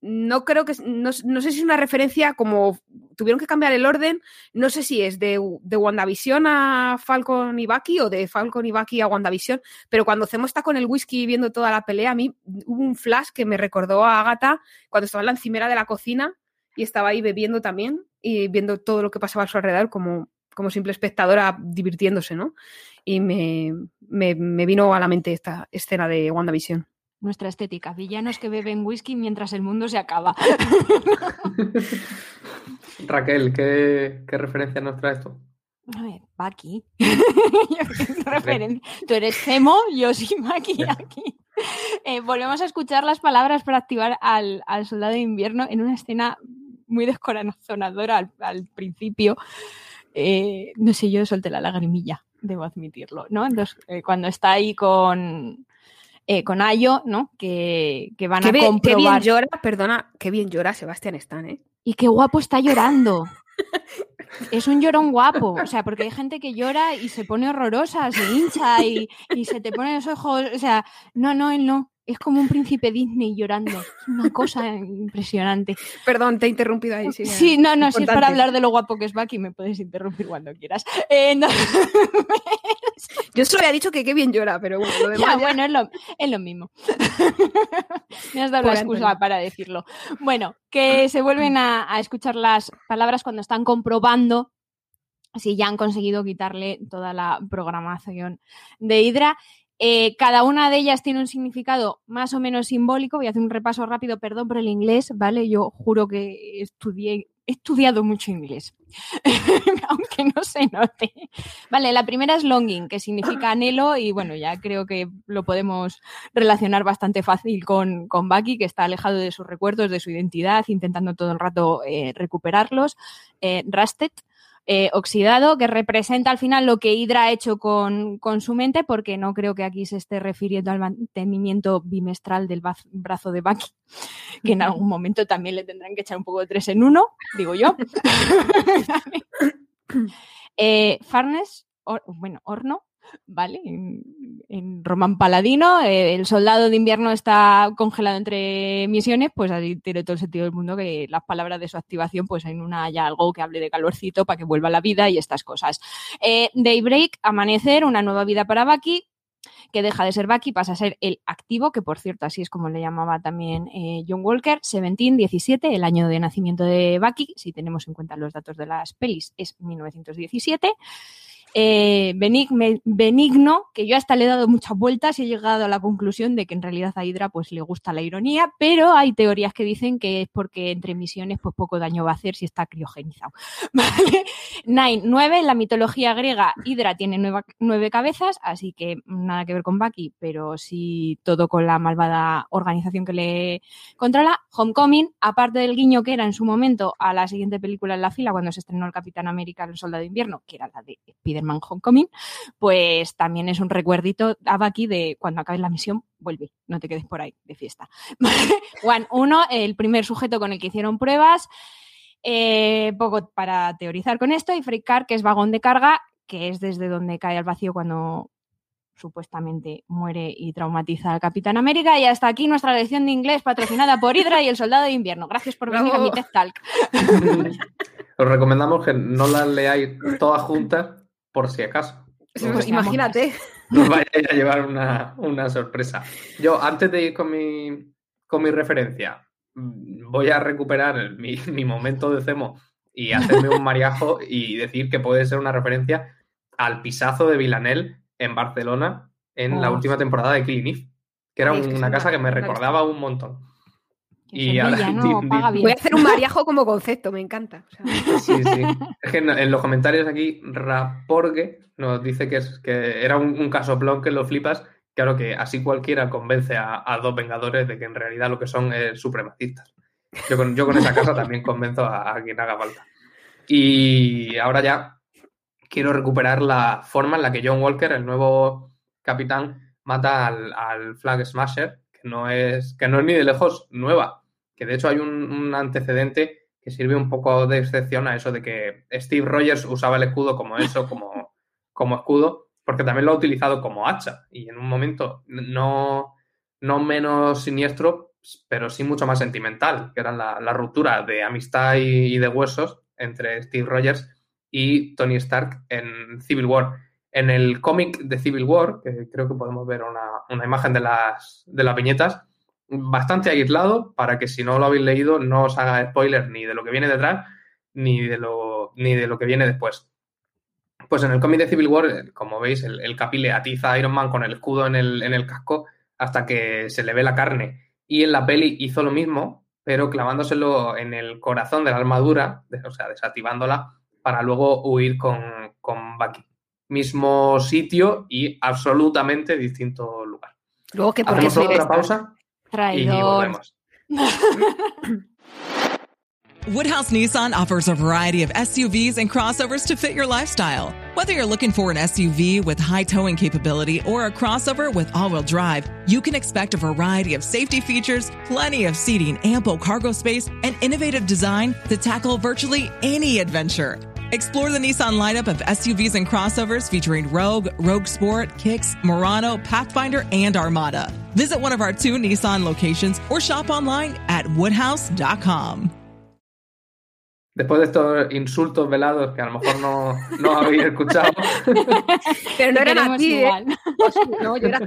no creo que, no, sé si es una referencia como tuvieron que cambiar el orden, no sé si es de, de WandaVision a Falcon y Bucky o de Falcon y Bucky a WandaVision, pero cuando Zemo está con el whisky viendo toda la pelea, a mí hubo un flash que me recordó a Agatha cuando estaba en la encimera de la cocina y estaba ahí bebiendo también y viendo todo lo que pasaba a su alrededor como, como simple espectadora divirtiéndose, ¿no? Y me, me, me vino a la mente esta escena de WandaVision nuestra estética. Villanos que beben whisky mientras el mundo se acaba. Raquel, ¿qué, ¿qué, referencia nos traes tú? A ver, Bucky. tú eres Gemo, yo soy Bucky aquí. Eh, volvemos a escuchar las palabras para activar al, al, soldado de invierno en una escena muy descorazonadora al, al principio. Eh, no sé, yo solté la lagrimilla, debo admitirlo, ¿no? Entonces, eh, cuando está ahí con, eh, con Ayo, ¿no? Que, que van qué a bien, comprobar. Qué bien llora, perdona, qué bien llora Sebastián Stan, ¿eh? Y qué guapo está llorando. es un llorón guapo, o sea, porque hay gente que llora y se pone horrorosa, se hincha y, y se te ponen los ojos, o sea, no, no, él no. Es como un príncipe Disney llorando. Es una cosa impresionante. Perdón, te he interrumpido ahí. Sí, sí no, no, si es para hablar de lo guapo que es Bucky, me puedes interrumpir cuando quieras. Eh, no. Yo solo había dicho que qué bien llora, pero bueno, lo demás. Ya, bueno, es lo, es lo mismo. Me has dado Por la excusa entender. para decirlo. Bueno, que se vuelven a, a escuchar las palabras cuando están comprobando si ya han conseguido quitarle toda la programación de Hydra. Eh, cada una de ellas tiene un significado más o menos simbólico. Voy a hacer un repaso rápido, perdón por el inglés, ¿vale? Yo juro que estudié, he estudiado mucho inglés, aunque no se note. Vale, la primera es longing, que significa anhelo, y bueno, ya creo que lo podemos relacionar bastante fácil con, con Bucky, que está alejado de sus recuerdos, de su identidad, intentando todo el rato eh, recuperarlos. Eh, Rusted, eh, oxidado, que representa al final lo que Hydra ha hecho con, con, su mente, porque no creo que aquí se esté refiriendo al mantenimiento bimestral del brazo de Bucky, que en algún momento también le tendrán que echar un poco de tres en uno, digo yo. eh, Farnes, or, bueno, horno, ¿vale? en Román Paladino, eh, el soldado de invierno está congelado entre misiones, pues así tiene todo el sentido del mundo que las palabras de su activación, pues en una haya algo que hable de calorcito para que vuelva la vida y estas cosas. Eh, Daybreak, amanecer, una nueva vida para Bucky, que deja de ser Bucky, pasa a ser el activo, que por cierto, así es como le llamaba también eh, John Walker, 17, 17, el año de nacimiento de Bucky, si tenemos en cuenta los datos de las pelis, es 1917 eh, benigno, que yo hasta le he dado muchas vueltas y he llegado a la conclusión de que en realidad a Hydra pues le gusta la ironía, pero hay teorías que dicen que es porque entre misiones pues poco daño va a hacer si está criogenizado. ¿Vale? Nine, nueve, en la mitología griega Hydra tiene nueve, cabezas, así que nada que ver con Bucky, pero sí todo con la malvada organización que le controla. Homecoming, aparte del guiño que era en su momento a la siguiente película en la fila cuando se estrenó el Capitán América, el Soldado de Invierno, que era la de Spider Spider-Man Homecoming, pues también es un recuerdito a Bucky de cuando acabes la misión, vuelve, no te quedes por ahí de fiesta. One, uno, el primer sujeto con el que hicieron pruebas, eh, poco para teorizar con esto, y Freak Car, que es vagón de carga, que es desde donde cae al vacío cuando supuestamente muere y traumatiza al Capitán América. Y hasta aquí nuestra lección de inglés patrocinada por Hydra y el Soldado de Invierno. Gracias por venir a mi TED Talk. Os recomendamos que no las leáis todas juntas por si acaso. imagínate. Nos vayáis a llevar una, sorpresa. Yo, antes de ir con mi, con mi referencia, mm, voy a recuperar mi, momento de Cemo y hacerme un mariajo y decir que puede ser una referencia al pisazo de Vilanel en Barcelona en la última temporada de Clean que era una casa que me recordaba un montón. Y ahora, Voy a hacer un mariajo como concepto, me encanta. Sí, sí. Es que en, los comentarios aquí, Raporgue nos dice que, es, que era un, caso plon que lo flipas. Claro que así cualquiera convence a, dos Vengadores de que en realidad lo que son es supremacistas. Yo con, yo con esa casa también convenzo a, quien haga falta. Y ahora ya quiero recuperar la forma en la que John Walker, el nuevo capitán, mata al, al Flag Smasher, no es, que no es ni de lejos nueva, que de hecho hay un, antecedente que sirve un poco de excepción a eso de que Steve Rogers usaba el escudo como eso, como, como escudo, porque también lo ha utilizado como hacha y en un momento no, no menos siniestro, pero sí mucho más sentimental, que era la, ruptura de amistad y, de huesos entre Steve Rogers y Tony Stark en Civil War. En el cómic de Civil War, que creo que podemos ver una, imagen de las, de las viñetas, bastante aislado para que si no lo habéis leído no os haga spoiler ni de lo que viene detrás ni de lo, ni de lo que viene después. Pues en el cómic de Civil War, como veis, el, el Capi le atiza a Iron Man con el escudo en el, en el casco hasta que se le ve la carne. Y en la peli hizo lo mismo, pero clavándoselo en el corazón de la armadura, o sea, desactivándola, para luego huir con, con Bucky mismo sitio y absolutamente distinto lugar. Luego que Hacemos otra pausa y volvemos. Woodhouse Nissan offers a variety of SUVs and crossovers to fit your lifestyle. Whether you're looking for an SUV with high towing capability or a crossover with all-wheel drive, you can expect a variety of safety features, plenty of seating, ample cargo space, and innovative design to tackle virtually any adventure. Explore the Nissan lineup of SUVs and crossovers featuring Rogue, Rogue Sport, Kicks, Murano, Pathfinder, and Armada. Visit one of our two Nissan locations or shop online at woodhouse.com. Después de estos insultos velados que a lo mejor no, no habéis escuchado. Pero no eran así, ¿eh? No, yo era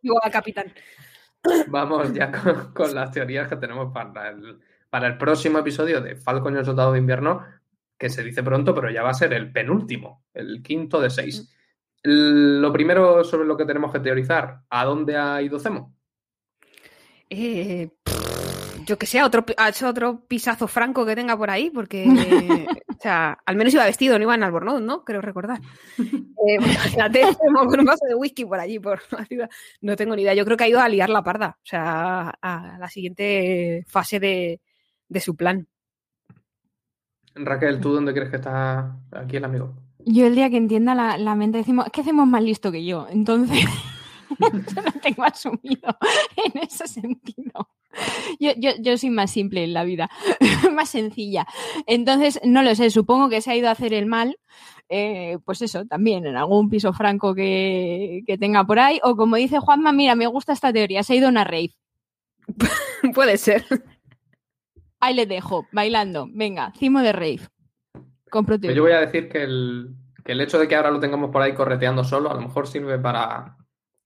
igual capitán. Vamos ya con, con, las teorías que tenemos para el, para el próximo episodio de Falcon y el Soldado de Invierno que se dice pronto, pero ya va a ser el penúltimo, el quinto de seis. Lo primero sobre lo que tenemos que teorizar, ¿a dónde ha ido Zemo? Eh, yo que sé, otro, ha hecho otro pisazo franco que tenga por ahí, porque, o sea, al menos iba vestido, no iba en Albornoz, ¿no? Creo recordar. Eh, imagínate, con un vaso de whisky por allí, por la ciudad. No tengo ni idea. Yo creo que ha ido a liar la parda, o sea, a la siguiente fase de, de su plan. Raquel, ¿tú dónde crees que está aquí el amigo? Yo el día que entienda la, mente decimos, es que hacemos más listo que yo, entonces yo lo tengo asumido en ese sentido. Yo, yo, yo soy más simple en la vida, más sencilla. Entonces, no lo sé, supongo que se ha ido a hacer el mal, eh, pues eso, también en algún piso franco que, que tenga por ahí. O como dice Juanma, mira, me gusta esta teoría, se ha ido a una rave. Puede ser. Ahí le dejo, bailando. Venga, cimo de rave. Pues yo voy a decir que el, que el hecho de que ahora lo tengamos por ahí correteando solo, a lo mejor sirve para,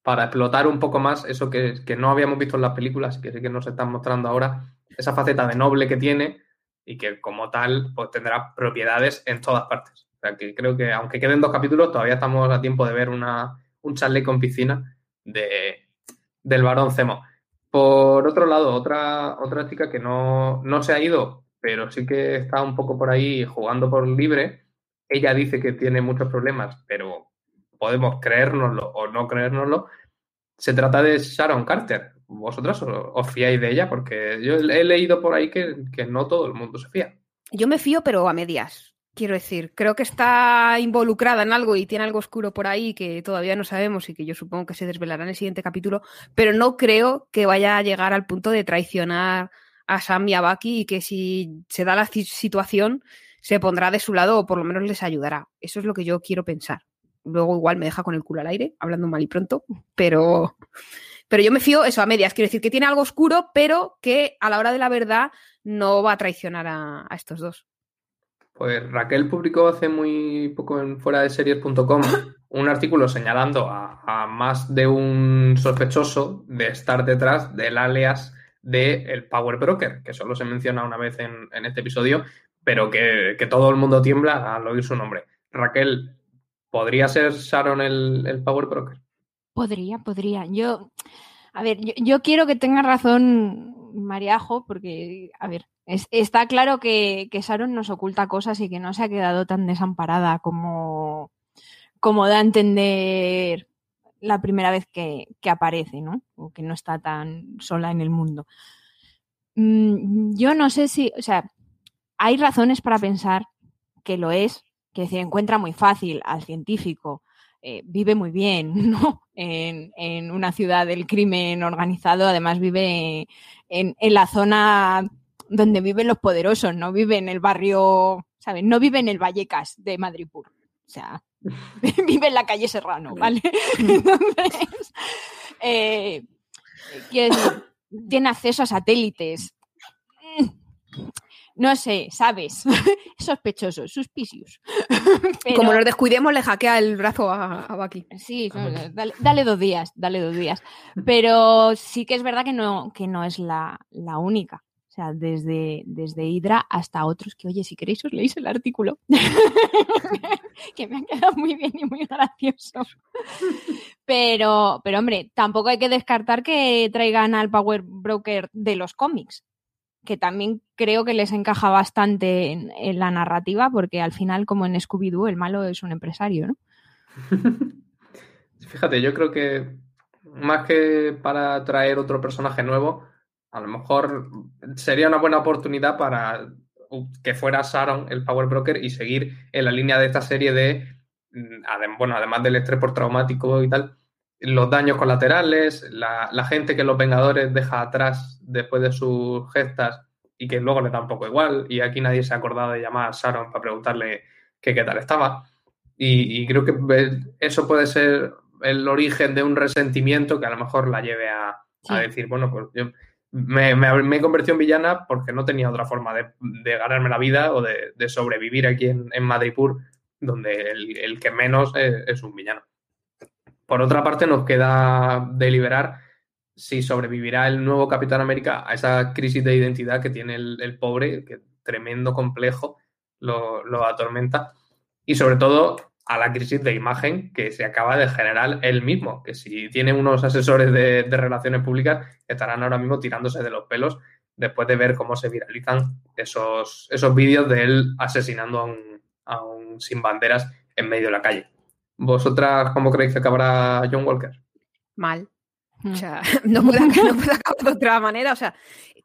para explotar un poco más eso que, que no habíamos visto en las películas y que sí que nos están mostrando ahora, esa faceta de noble que tiene y que como tal pues tendrá propiedades en todas partes. O sea que creo que aunque queden dos capítulos, todavía estamos a tiempo de ver una, un chalet con piscina de, del varón Zemo. Por otro lado, otra, otra chica que no, no se ha ido, pero sí que está un poco por ahí jugando por libre. Ella dice que tiene muchos problemas, pero podemos creérnoslo o no creérnoslo. Se trata de Sharon Carter. ¿Vosotras os, fiáis de ella? Porque yo he leído por ahí que, que no todo el mundo se fía. Yo me fío, pero a medias. Quiero decir, creo que está involucrada en algo y tiene algo oscuro por ahí que todavía no sabemos y que yo supongo que se desvelará en el siguiente capítulo, pero no creo que vaya a llegar al punto de traicionar a Sam y a Bucky y que si se da la ci- situación se pondrá de su lado o por lo menos les ayudará. Eso es lo que yo quiero pensar. Luego igual me deja con el culo al aire, hablando mal y pronto, pero, pero yo me fío eso a medias. Quiero decir que tiene algo oscuro, pero que a la hora de la verdad no va a traicionar a estos dos. Pues Raquel publicó hace muy poco en fuera de series.com un artículo señalando a, más de un sospechoso de estar detrás del alias de el Power Broker, que solo se menciona una vez en, este episodio, pero que, todo el mundo tiembla al oír su nombre. Raquel, ¿podría ser Sharon el, Power Broker? Podría, podría. Yo, a ver, yo quiero que tenga razón Mariajo, porque, a ver, es- está claro que, que Sharon nos oculta cosas y que no se ha quedado tan desamparada como, como da a entender la primera vez que, que aparece, ¿no? O que no está tan sola en el mundo. Mm, Yo no sé si, o sea, hay razones para pensar que lo es, que se encuentra muy fácil al científico, eh, vive muy bien, ¿no? En, en una ciudad del crimen organizado, además vive en, en la zona donde viven los poderosos, no vive en el barrio, ¿sabes? No vive en el Vallecas de Madripur. O sea, vive en la calle Serrano, ¿vale? Entonces, eh, decir, tiene acceso a satélites. No sé, ¿sabes? Sospechoso, suspicious. Pero- Como nos descuidemos, le hackea el brazo a, a Bucky. Sí, no, no, dale, dale dos días, dale dos días. Pero sí que es verdad que no, que no es la, la única. O sea, desde, desde Hydra hasta otros que, oye, si queréis os leéis el artículo. que me ha quedado muy bien y muy gracioso. Pero, pero hombre, tampoco hay que descartar que traigan al Power Broker de los cómics, que también creo que les encaja bastante en, la narrativa, porque al final, como en Scooby-Doo, el malo es un empresario, ¿no? Fíjate, yo creo que más que para traer otro personaje nuevo, a lo mejor sería una buena oportunidad para que fuera Sharon el Power Broker y seguir en la línea de esta serie de, mm, bueno, además del estrés por traumático y tal, los daños colaterales, la, la gente que los Vengadores deja atrás después de sus gestas y que luego le da un poco igual, y aquí nadie se ha acordado de llamar a Sharon para preguntarle que qué tal estaba. Y, y creo que eso puede ser el origen de un resentimiento que a lo mejor la lleve a, a decir, bueno, pues yo me, me- me he convertido en villana porque no tenía otra forma de, de ganarme la vida o de, de sobrevivir aquí en, en Madripur, donde el, el que menos es, es un villano. Por otra parte, nos queda deliberar si sobrevivirá el nuevo Capitán América a esa crisis de identidad que tiene el, pobre, que tremendo complejo lo, lo atormenta, y sobre todo a la crisis de imagen que se acaba de generar él mismo, que si tiene unos asesores de, de relaciones públicas estarán ahora mismo tirándose de los pelos después de ver cómo se viralizan esos, esos vídeos de él asesinando a un, a un sin banderas en medio de la calle. ¿Vosotras cómo creéis que acabará John Walker? Mal. O sea, no puede, no puede acabar de otra manera. O sea,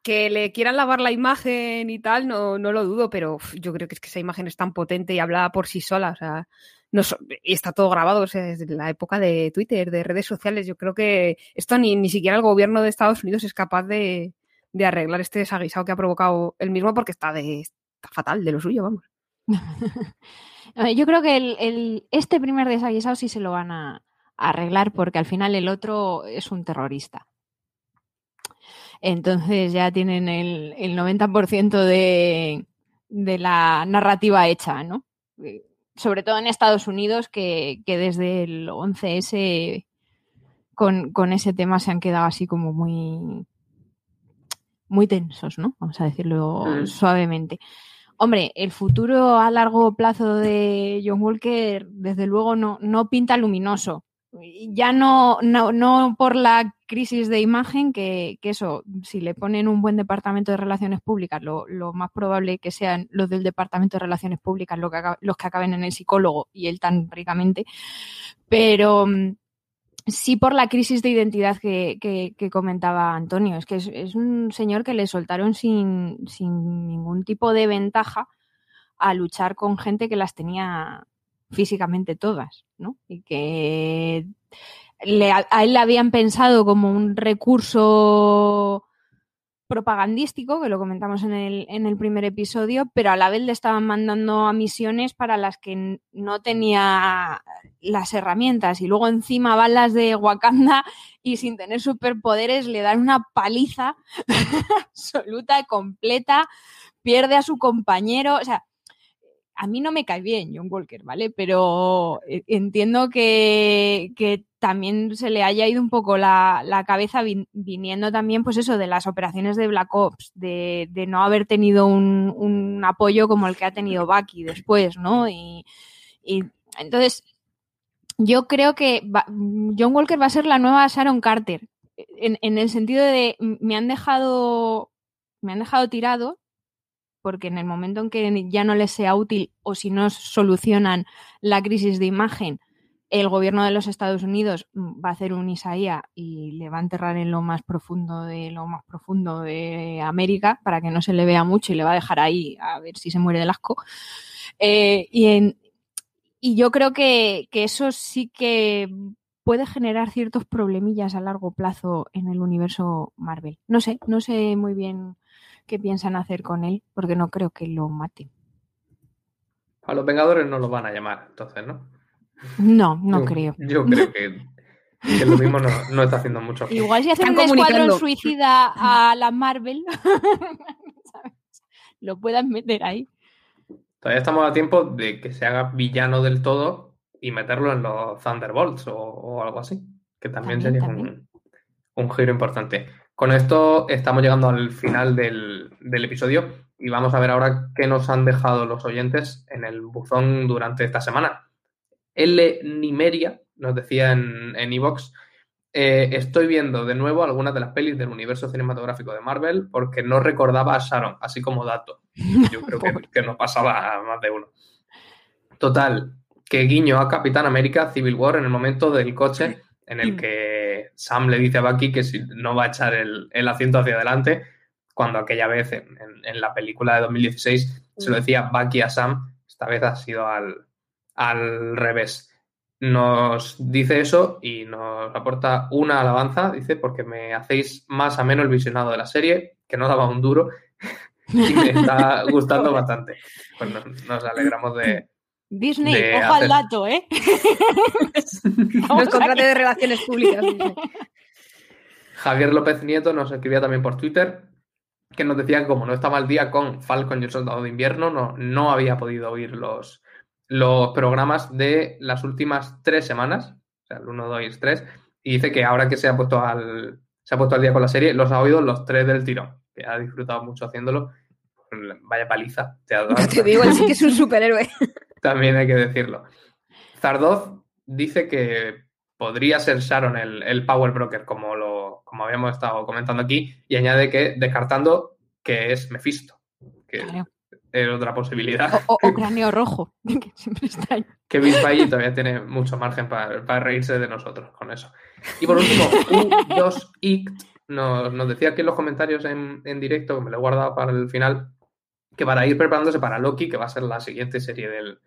que le quieran lavar la imagen y tal, no, no lo dudo, pero uf, yo creo que es que esa imagen es tan potente y habla por sí sola. O sea, no so- y está todo grabado o sea, desde la época de Twitter, de redes sociales. Yo creo que esto ni, ni siquiera el gobierno de Estados Unidos es capaz de, de arreglar este desaguisado que ha provocado el mismo porque está, de, está fatal de lo suyo, vamos. Yo creo que el, este primer desaguisado sí se lo van a, arreglar porque al final el otro es un terrorista. Entonces ya tienen el, el 90% de, de, la narrativa hecha, ¿no? Eh, sobre todo en Estados Unidos, que, que desde el 11S con, con, ese tema se han quedado así como muy, muy tensos, ¿no? Vamos a decirlo mm. suavemente. Hombre, el futuro a largo plazo de John Walker, desde luego, no, no pinta luminoso. Ya no, no, por la crisis de imagen, que, eso, si le ponen un buen departamento de relaciones públicas, lo, más probable que sean los del departamento de relaciones públicas lo que los que acaben en el psicólogo y él tan ricamente, pero mm, sí por la crisis de identidad que, comentaba Antonio. Es que es, un señor que le soltaron sin, sin ningún tipo de ventaja a luchar con gente que las tenía físicamente todas, ¿no? Y que a él le habían pensado como un recurso propagandístico, que lo comentamos en el, en el primer episodio, pero a la vez le estaban mandando a misiones para las que no tenía las herramientas. Y luego encima van las de Wakanda y sin tener superpoderes le dan una paliza absoluta, completa, pierde a su compañero, o sea, a mí no me cae bien John Walker, ¿vale? Pero eh, entiendo que, también se le haya ido un poco la, cabeza viniendo también, pues eso, de las operaciones de Black Ops, de, no haber tenido un, apoyo como el que ha tenido Bucky después, ¿no? Y, entonces, yo creo que John Walker va a ser la nueva Sharon Carter, en, en el sentido de me han dejado, me han dejado tirado porque en el momento en que ya no les sea útil o si no solucionan la crisis de imagen, el gobierno de los Estados Unidos mm, va a hacer un Isaías y le va a enterrar en lo más profundo de lo más profundo de América para que no se le vea mucho y le va a dejar ahí a ver si se muere del asco. Eh, y, yo creo que, que eso sí que puede generar ciertos problemillas a largo plazo en el universo Marvel. No sé, no sé muy bien qué piensan hacer con él, porque no creo que lo maten. A los Vengadores no lo van a llamar, entonces, ¿no? No, no creo. Yo creo que, lo mismo no, está haciendo mucho. Igual si hacen un escuadrón suicida a la Marvel, lo puedan meter ahí. Todavía estamos a tiempo de que se haga villano del todo y meterlo en los Thunderbolts o, algo así, que también, sería un giro importante. Con esto estamos llegando al final del, del, episodio y vamos a ver ahora qué nos han dejado los oyentes en el buzón durante esta semana. L. Nimeria nos decía en Evox, eh, estoy viendo de nuevo algunas de las pelis del universo cinematográfico de Marvel porque no recordaba a Sharon, así como dato. Yo creo que, que nos pasaba a más de uno. Total, que guiño a Capitán América Civil War en el momento del coche en el que Sam le dice a Bucky que si no va a echar el, asiento hacia adelante, cuando aquella vez en, la película de 2016 se lo decía Bucky a Sam, esta vez ha sido al, al revés. Nos dice eso y nos aporta una alabanza, dice, porque me hacéis más ameno el visionado de la serie, que no daba un duro y me está gustando bastante. Pues nos alegramos de, Disney, ojo al dato, ¿eh? Nos contrate de relaciones públicas. Javier López Nieto nos escribía también por Twitter que nos decía que como no estaba al día con Falcon y el Soldado de Invierno, no, no había podido oír los, los programas de las últimas tres semanas, o sea, el 1, 2 y 3, y dice que ahora que se ha puesto al, se ha puesto al día con la serie, los ha oído los tres del tirón, que ha disfrutado mucho haciéndolo. Vaya paliza. Te, te digo, él sí que es un superhéroe. También hay que decirlo. Zardoz dice que podría ser Sharon el, Power Broker, como, lo, como habíamos estado comentando aquí, y añade que descartando que es Mephisto, que es otra posibilidad. O, cráneo rojo, que siempre está ahí. Que todavía tiene mucho margen para, reírse de nosotros con eso. Y por último, U2ICT nos, nos decía aquí en los comentarios en, en directo, que me lo he guardado para el final, que para ir preparándose para Loki, que va a ser la siguiente serie del,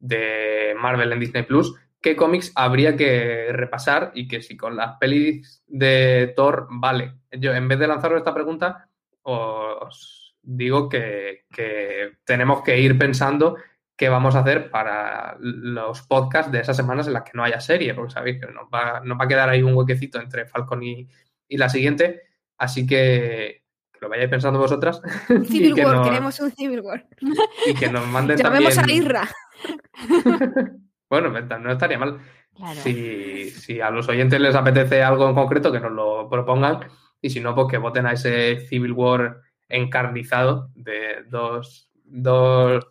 de Marvel en Disney Plus, qué cómics habría que repasar y que si con las pelis de Thor vale. Yo, en vez de lanzaros esta pregunta, os digo que, que tenemos que ir pensando qué vamos a hacer para los podcasts de esas semanas en las que no haya serie, porque sabéis que nos va, nos va a quedar ahí un huequecito entre Falcon y, y la siguiente. Así que, que lo vayáis pensando vosotras. Civil War, nos- queremos un Civil War. y que nos manden Llamemos también... a Irra. bueno, no estaría mal. Claro. Si, si a los oyentes les apetece algo en concreto, que nos lo propongan. Y si no, pues que voten a ese Civil War encarnizado de dos, dos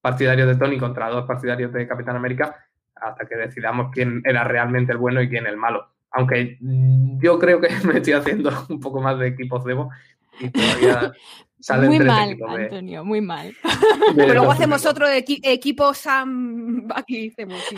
partidarios de Tony contra dos partidarios de Capitán América hasta que decidamos quién era realmente el bueno y quién el malo. Aunque yo creo que me estoy haciendo un poco más de equipo cebo y todavía muy mal, de, Antonio, muy mal. Pero luego hacemos otro equi- equipo Sam. Aquí hacemos, sí.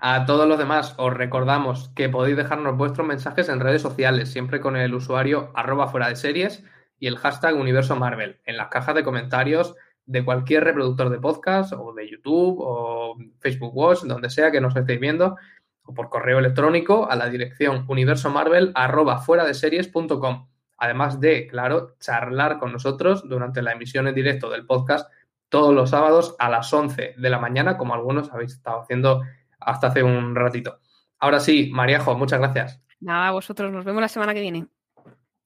A todos los demás os recordamos que podéis dejarnos vuestros mensajes en redes sociales, siempre con el usuario arroba fuera de series y el hashtag universo Marvel, en las cajas de comentarios de cualquier reproductor de podcast o de YouTube o Facebook Watch, donde sea que nos estéis viendo, o por correo electrónico a la dirección universomarvel arroba fuera de series.com. Además de, claro, charlar con nosotros durante la emisión en directo del podcast todos los sábados a las 11 de la mañana, como algunos habéis estado haciendo hasta hace un ratito. Ahora sí, Mariajo, muchas gracias. Nada, vosotros, nos vemos la semana que viene.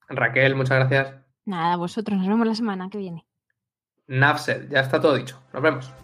Raquel, muchas gracias. Nada, vosotros, nos vemos la semana que viene. Nafsel, ya está todo dicho. Nos vemos.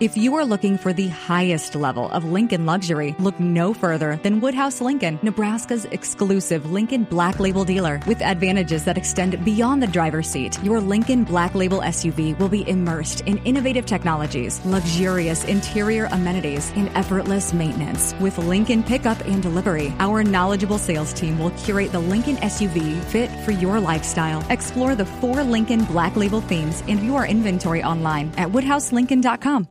If you are looking for the highest level of Lincoln luxury, look no further than Woodhouse Lincoln, Nebraska's exclusive Lincoln Black Label dealer. With advantages that extend beyond the driver's seat, your Lincoln Black Label SUV will be immersed in innovative technologies, luxurious interior amenities, and effortless maintenance. With Lincoln Pickup and Delivery, our knowledgeable sales team will curate the Lincoln SUV fit for your lifestyle. Explore the four Lincoln Black Label themes and view our inventory online at woodhouselincoln.com.